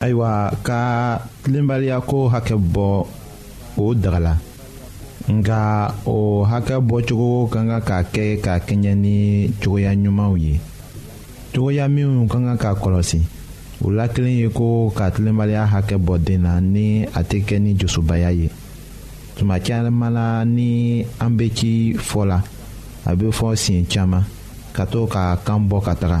ayiwa ka tilenbaliya ko hakɛ bɔ o dagala nka o hakɛ bɔcogo ka kan ka kɛ ka kɛɲɛ ni cogoya ɲumanw ye cogoya minnu ka kan ka kɔlɔsi o la kelen ye ko ka tilenbaliya hakɛ bɔ den na ni a tɛ kɛ ni dusubaya ye tuma caman la ni an bɛ ci fɔ la a bɛ fɔ siɲɛ caman ka to ka kan bɔ ka taga.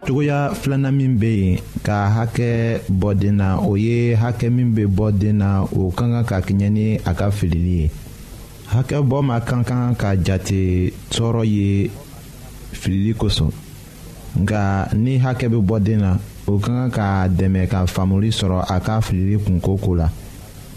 cogoya filanan min bɛ yen ka hakɛ bɔ den na o ye hakɛ min bɛ bɔ den na o ka kan ka kɛɲɛ ni a ka filili ye hakɛ bɔ ma ka kan ka jate tɔɔrɔ ye filili kosɔn nka ni hakɛ bɛ bɔ den na o ka kan ka dɛmɛ ka faamuli sɔrɔ a ka filili kunko ko la.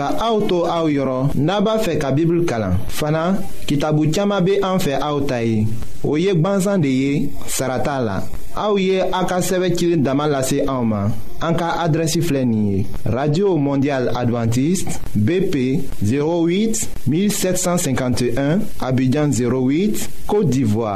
ka aw to aw yɔrɔ n'a b'a fɛ ka bibulu kalan fana kitabu caaman be an fɛ aw ta ye o ye gwansan de ye sara t'a la aw ye a ka sɛbɛ cili dama lase anw ma an ka adrɛsi filɛ nin ye radio mondial adventiste bp 08 1751 abidjan 08 côte d'ivoire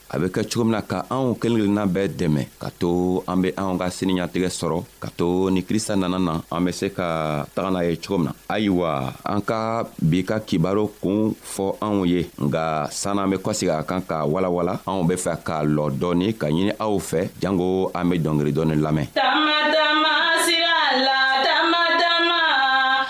a bɛ kɛ cogo min na ka anw kelen kelenna bɛɛ dɛmɛ ka to an bɛ anw ka siniɲatigɛ sɔrɔ ka to ni krista nana na an bɛ se ka taga n'a ye cogo min na ayiwa an ka bi ka kibaro kun fɔ anw ye nka san'an bɛ kɔsegi a kan ka walawala anw bɛ fɛ k'a lɔ dɔɔni ka ɲini aw fɛ jango an bɛ dɔngeri dɔɔni lamɛn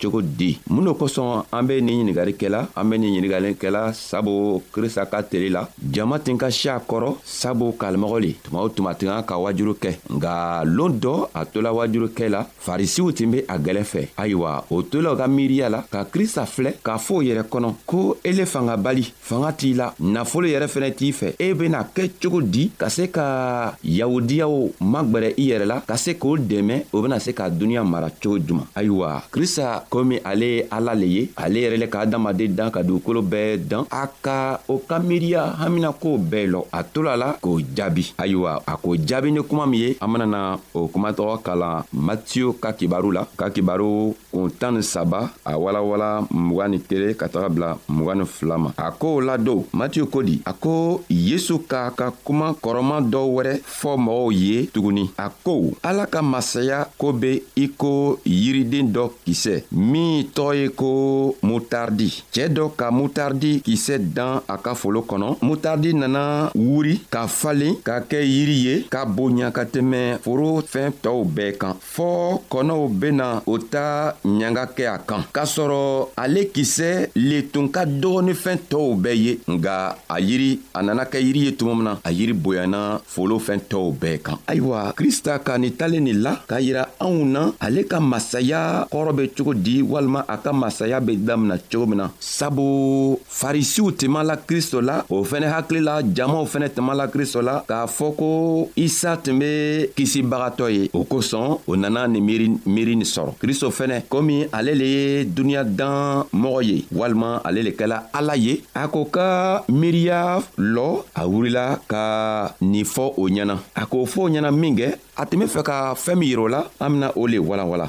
cogo di mun no kosɔn an be nin ɲiningari kɛla an be nin ɲinigalen kɛla sabu krista ka teri la jama tin ka si a kɔrɔ sabu kalimɔgɔ le tuma o tuma tin ka wajuru kɛ nka loon dɔ a tola wajuru kɛ la farisiw tin be a gwɛlɛ fɛ ayiwa o tola ka miiriya la ka krista filɛ k'a fɔ o yɛrɛ kɔnɔ ko ele fanga bali fanga t'i la nafolo yɛrɛ fɛnɛ t'i fɛ e bena kɛ cogo di ka se ka yahudiyaw magwɛrɛ i yɛrɛ la ka se k'o dɛmɛ o bena se ka duniɲa mara cogo juman ayiwa krista komi ale ye ala le ye ale yɛrɛ le ka adamaden dan ka dugukolo bɛɛ dan a ka o ka miiriya haminakow bɛɛ lɔ a tola la k'o jaabi ayiwa a k'o jaabi ni kuma min ye an benana o kumatɔgɔ kalan matiyo ka kibaru la ka kibaru kun tan ni saba a walawala mugan ni kelen ka taga bila mugan ni fila ma a ko la don matiyo ko di a ko yesu k'a ka kuma kɔrɔma dɔ wɛrɛ fɔ mɔgɔw ye tuguni a ko ala ka masaya ko be i ko yiriden dɔ kisɛ min tɔɔ ye ko mutardi cɛɛ dɔ ka mutardi kisɛ dan a ka folo kɔnɔ mutardi nana wuri ka falen ka kɛ yiri ye ka bonya ka tɛmɛ foro fɛn tɔɔw bɛɛ kan fɔɔ kɔnɔw bena o ta ɲanga kɛ a kan k'a sɔrɔ ale kisɛ le tun ka dɔgɔ ni fɛn tɔɔw bɛɛ ye nga a yiri a nana kɛ yiri ye tuma min na a yiri bonyana folo fɛn tɔɔw bɛɛ kan ayiwa krista ka nin talen nin la k'a yira anw na ale ka masaya kɔrɔ be cogo di walima a ka masaya be damina cogo min na sabu farisiw tɛma la kristo la o fɛnɛ hakili la jamaw fɛnɛ tɛma la kristo la k'a fɔ ko isa tun be kisibagatɔ ye o kosɔn o nana ni miiri miiri nin sɔrɔ kristo fɛnɛ komi ale le ye duniɲa dan mɔgɔ ye walima ale le kɛla ala ye a ko ka miiriya lɔ a wurila ka nin fɔ o ɲɛna a k'o fɔ o ɲɛna minkɛ a tun be fɛ ka fɛɛn min yirɛ o la an bena o le walanwala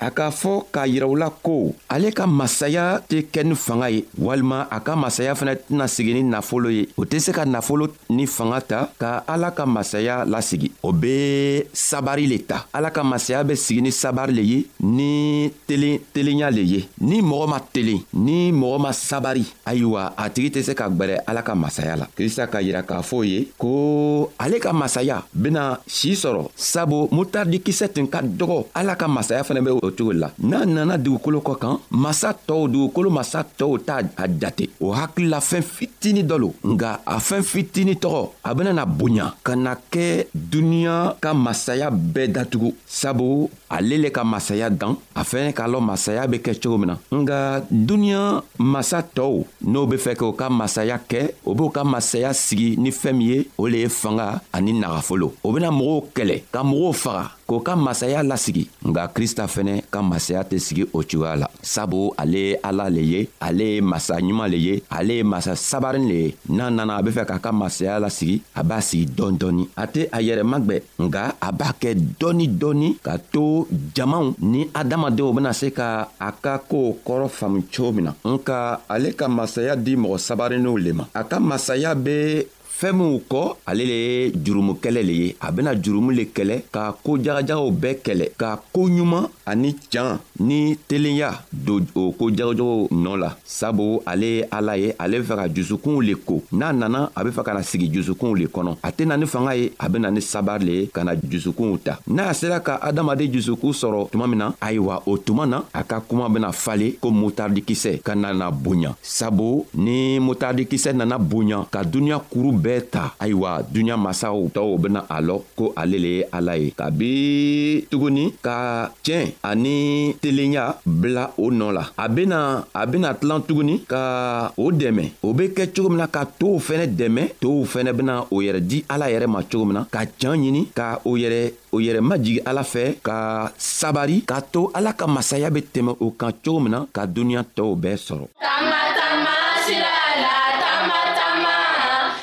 a k'a fɔ k'a yira u la ko ale ka masaya tɛ kɛ ni fanga ye walima a ka masaya fana tɛna sigi ni nafolo ye o tɛ se ka nafolo ni fanga ta ka ala ka masaya lasigi o bɛ sabari le ta ala ka masaya bɛ sigi ni sabari le ye ni telen telenya le ye ni mɔgɔ ma telen ni mɔgɔ ma sabari ayiwa a tigi tɛ se ka gwɛrɛ ala ka masaya la krista ka yira k'a fɔ ye ko ale ka masaya bena sii sɔrɔ sabu mutardi kisɛ tun ka dɔgɔ ala ka masaya fɛnɛ be o cogo la n'a nana dugukolo kɔ kan masa tɔɔw dugukolo masa tɔɔw t'a a jate o hakilila fɛɛn fitini dɔ lo nga a fɛɛn fitini tɔgɔ a benana bonya ka na kɛ duniɲa ka masaya bɛɛ datugu sabu ale le ka masaya dan a fɛnɛ k'a lɔn masaya be kɛ cogo min na nga duniɲa masa tɔɔw n'o be fɛ k'o ka masaya kɛ o b'o ka masaya sigi ni fɛɛn min ye o le ye fanga ani nagafolo o bena mɔgɔw kɛlɛ ka mɔgɔw faga k'o ka masaya lasigi nga krista fɛnɛ ka masaya tɛ sigi o cogoya la sabu ale ye ala le ye ale ye masa ɲuman le ye ale ye masa sabarin le ye n'a nana a be fɛ k'a ka masaya lasigi a b'a sigi dɔɔni dɔɔni a tɛ a yɛrɛ magwɛ nka a b'a kɛ dɔɔni dɔɔni ka to jamaw ni adamadenw bena se ka a ka koo kɔrɔ faamu cogo min na nka ale ka masaya di mɔgɔ sabarenninw le ma a ka masaya be fɛɛn minw kɔ ale le ye jurumu kɛlɛ le ye a bena jurumu le kɛlɛ ka koo jagajagaw bɛɛ kɛlɛ ka koo ɲuman ani can ni telenya don o ko jagojɔgɔw nɔ la sabu ale ye ala ye ale be fɛ ka jusukunw le ko n'a nana a be fɛ ka na sigi jusukunw le kɔnɔ a tɛna ni fanga ye a bena ni sabari le ye ka na jusukunw ta n'a sera ka adamaden jusuku sɔrɔ tuma min na ayiwa o tuma na a ka kuma bena fale ko mutardikisɛ ka nana bonya sabu ni mutardikisɛ nana bonya ka duniɲa kuru bɛɛ ta ayiwa duniɲa masaw tɔɔw bena a lɔ ko ale le ye ala ye kabi tuguni ka tiɲɛ ani telenya bila o nɔ la a bena a bena tilan tuguni ka o dɛmɛ o be kɛ cogo min na ka tow fɛnɛ dɛmɛ tow fɛnɛ bena o yɛrɛ di ala yɛrɛ ma cogo min na ka can ɲini ka o yɛrɛ o yɛrɛ majigi ala fɛ ka sabari k'a to ala ka masaya be tɛmɛ o kan cogo min na ka duniɲa tɔɔw bɛɛ sɔrɔ tama, tama,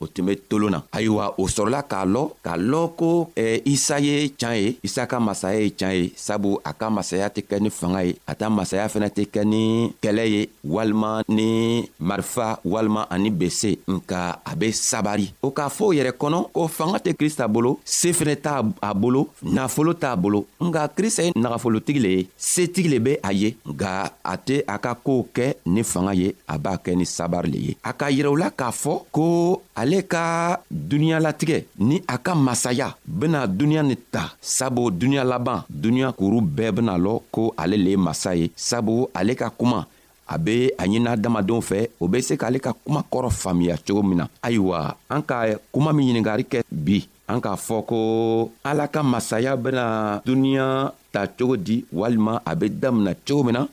o tun be tolon na ayiwa o sɔrɔla k'a lɔ k'a lɔ ko eh, isa ye can ye isa ka masaya ye can ye sabu a ka masaya tɛ kɛ ni fanga ye a ta masaya fɛnɛ tɛ kɛ ni kɛlɛ ye walima ni marifa walima ani bese nka a be sabari o k'a fɔ o yɛrɛ kɔnɔ ko fanga tɛ krista bolo see fɛnɛ t'a a bolo nafolo t'a bolo nka krista ye nagafolotigi le ye setigi le bɛ a ye nka a tɛ a ka kow kɛ ni fanga ye a b'a kɛ ni sabari le ye a ka yirɛwula k'a fɔ ko ale ka duniyalatigɛ ni a ka masaya bena duniɲa ni ta sabu duniɲa laban duniɲa kuru bɛɛ bena lɔ ko ale le ye masa ye sabu ale ka kuma a be a ɲinina adamadenw fɛ o be se k'ale ka kuma kɔrɔ faamiya cogo min na ayiwa an ka kuma min ɲiningari kɛ bi an k'a fɔ ko ala ka masaya bena duniɲa ta cogo di walima a be damina cogo min na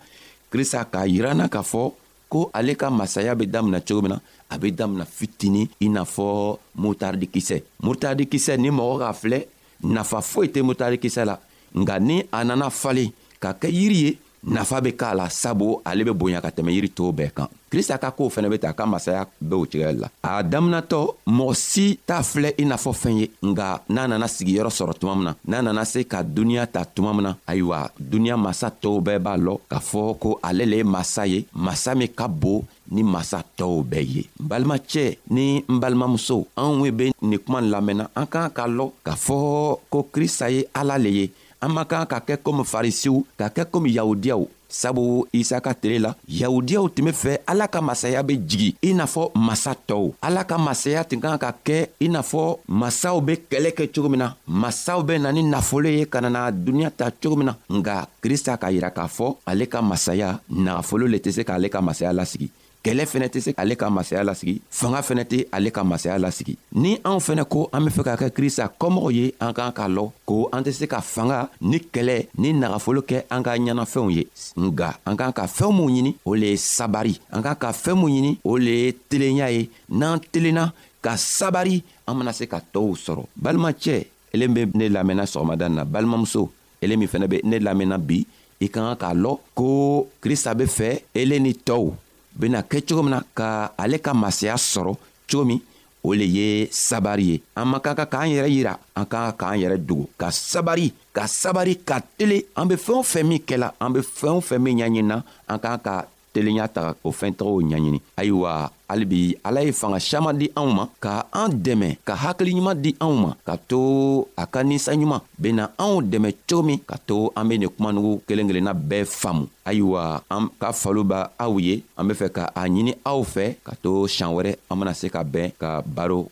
krista k'a yiranna k'a fɔ ko ale ka masaya be damina cogo min na a be damina fitini i n'a fɔ mutardikisɛ mutardikisɛ ni mɔgɔ k'a filɛ nafa foyi tɛ mutardikisɛ la nka ni a nana falen ka kɛ yiri ye nafa bɛ k'a la sabu ale bɛ bonya ka tɛmɛ yiri tɔw bɛɛ kan krista ka koow fɛnɛ bɛ ta a ka masaya bɛ'o cɛgɛ la a daminatɔ mɔgɔ si t'a filɛ i n'a fɔ fɛn ye nga n'a nana sigiyɔrɔ sɔrɔ tuma min na n'a nana se ka duniɲa ta tuma min na ayiwa duniɲa masa tɔw bɛɛ b'a lɔ k'a fɔ ko ale le ye masa ye masa min ka bon ni masa tɔɔw bɛɛ ye n balimacɛ ni n balimamuso anw be nin kuma lamɛnna an k'an k'a lɔn k'a fɔ ko krista ye ala le ye an man kan ka kɛ komi farisiw ka kɛ komi yahudiyaw sabu isa ka tile la yahudiyaw tun be fɛ ala ka masaya be jigi i n'a fɔ masa tɔw ala ka masaya tun kan ka kɛ i n'a fɔ masaw be kɛlɛ kɛ cogo min na masaw be na ni nafolo ye ka nana duniɲa ta cogo min na nga krista k'a yira k'a fɔ ale ka masaya nagafolo le tɛ se k'ale ka masaya lasigi kɛlɛ fɛnɛ tɛ se ale ka masaya lasigi fanga fɛnɛ tɛ ale ka masaya lasigi ni anw fɛnɛ ko an be fɛ ka kɛ krista kɔmɔgɔw ye an k'an k'a lɔn ko an tɛ se ka fanga ni kɛlɛ ni nagafolo kɛ an ka ɲɛnafɛnw ye nga an k'an ka fɛɛn minw ɲini o le ye sabari an k'an ka fɛɛn minw ɲini o le ye telenya ye n'an telenna ka sabari an mana se ka tɔɔw sɔrɔ balimacɛ elen be ne lamɛnna sɔgɔmada na balimamuso ele min fɛnɛ be ne lamɛnna bi i ka kan k'a lɔn ko krista be fɛ ele ni tɔɔw bena kɛ cogo min na ka ale ka masaya sɔrɔ cogo min o le ye sabari ye an man ka ka k'an yɛrɛ yira an ka ka k'an yɛrɛ dogo ka sabari ka sabari ka tele an be fɛɛn o fɛn min kɛla an be fɛɛn o fɛn min ɲaɲinina an ka ka telenya ta o fɛntɔgɔw ɲaɲini ayiwa halibi ala ye fanga siaman di anw ma ka an dɛmɛ ka hakili ɲuman di anw ma ka to a ka ninsa ɲuman bena anw dɛmɛ cogo min ka to an be nin kumanugu kelen kelenna bɛɛ faamu ayiwa an ka falo b' aw ye an be fɛ ka a ɲini aw fɛ ka to sian wɛrɛ an bena se ka bɛn ka baro